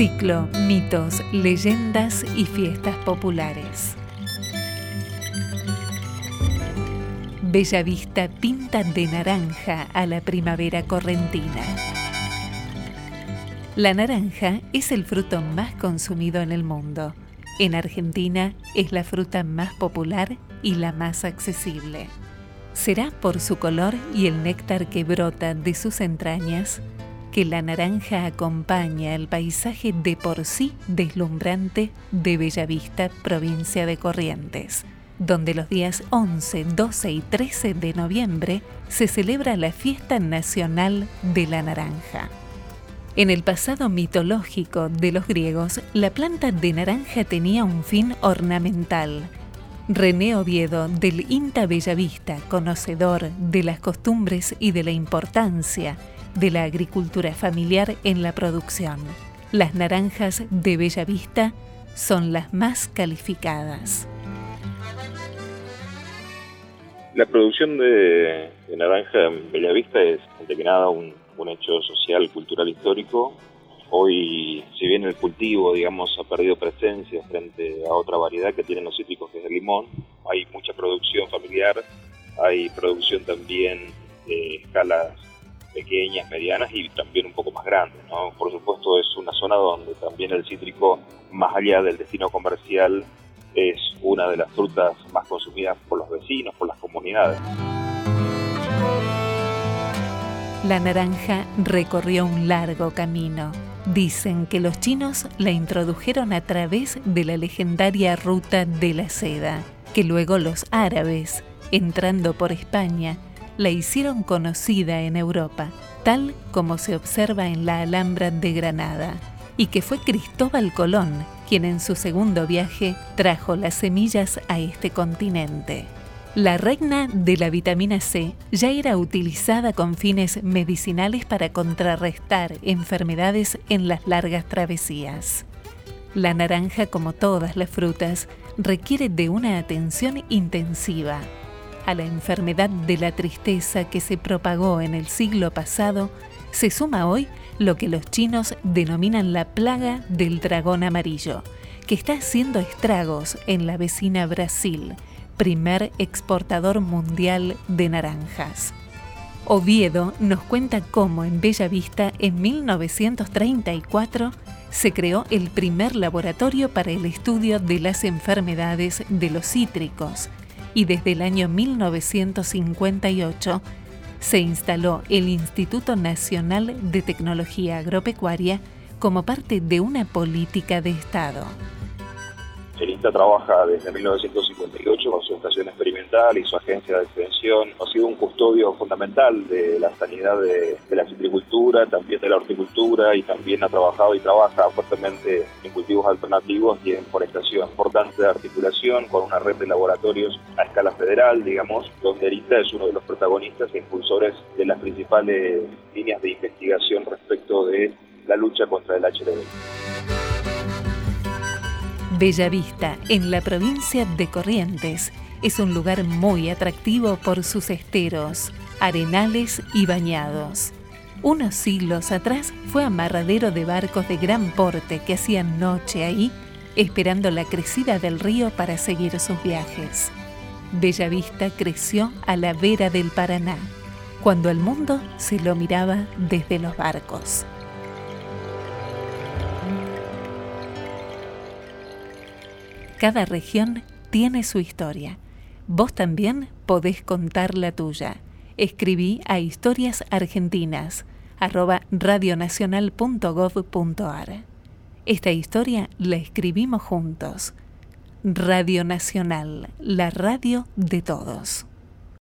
Ciclo, mitos, leyendas y fiestas populares. Bellavista pinta de naranja a la primavera correntina. La naranja es el fruto más consumido en el mundo. En Argentina es la fruta más popular y la más accesible. ¿Será por su color y el néctar que brota de sus entrañas que la naranja acompaña el paisaje de por sí deslumbrante de Bellavista, provincia de Corrientes, donde los días 11, 12 y 13 de noviembre se celebra la Fiesta Nacional de la Naranja. En el pasado mitológico de los griegos, la planta de naranja tenía un fin ornamental. René Oviedo, del INTA Bellavista, conocedor de las costumbres y de la importancia de la agricultura familiar en la producción. Las naranjas de Bella Vista son las más calificadas. La producción de, naranja en Bellavista es, ante que nada, un, un, hecho social, cultural, histórico. Hoy, si bien el cultivo, digamos, ha perdido presencia frente a otra variedad que tienen los cítricos, que es el limón, hay mucha producción familiar, hay producción también de escalas pequeñas, medianas y también un poco más grandes. Por supuesto es una zona donde también el cítrico, más allá del destino comercial, es una de las frutas más consumidas por los vecinos, por las comunidades. La naranja recorrió un largo camino. Dicen que los chinos la introdujeron a través de la legendaria ruta de la seda, que luego los árabes, entrando por España, la hicieron conocida en Europa, tal como se observa en la Alhambra de Granada, y que fue Cristóbal Colón quien en su segundo viaje trajo las semillas a este continente. La reina de la vitamina C ya era utilizada con fines medicinales para contrarrestar enfermedades en las largas travesías. La naranja, como todas las frutas, requiere de una atención intensiva a la enfermedad de la tristeza que se propagó en el siglo pasado, se suma hoy lo que los chinos denominan la plaga del dragón amarillo, que está haciendo estragos en la vecina Brasil, primer exportador mundial de naranjas. Oviedo nos cuenta cómo en Bella Vista en 1934 se creó el primer laboratorio para el estudio de las enfermedades de los cítricos, y desde el año 1958 se instaló el Instituto Nacional de Tecnología Agropecuaria como parte de una política de Estado. El INTA trabaja desde 1958 con su estación experimental y su agencia de extensión. Ha sido un custodio fundamental de la sanidad de, la citricultura, también de la horticultura y también ha trabajado y trabaja fuertemente en cultivos alternativos y en forestación. Importante articulación con una red de laboratorios a escala federal, digamos, donde el INTA es uno de los protagonistas e impulsores de las principales líneas de investigación respecto de la lucha contra el HLV. Bellavista, en la provincia de Corrientes, es un lugar muy atractivo por sus esteros, arenales y bañados. Unos siglos atrás fue amarradero de barcos de gran porte que hacían noche ahí, esperando la crecida del río para seguir sus viajes. Bellavista creció a la vera del Paraná, cuando el mundo se lo miraba desde los barcos. Cada región tiene su historia. Vos también podés contar la tuya. Escribí a historias argentinas radionacional.gov.ar. Esta historia la escribimos juntos. Radio Nacional, la radio de todos.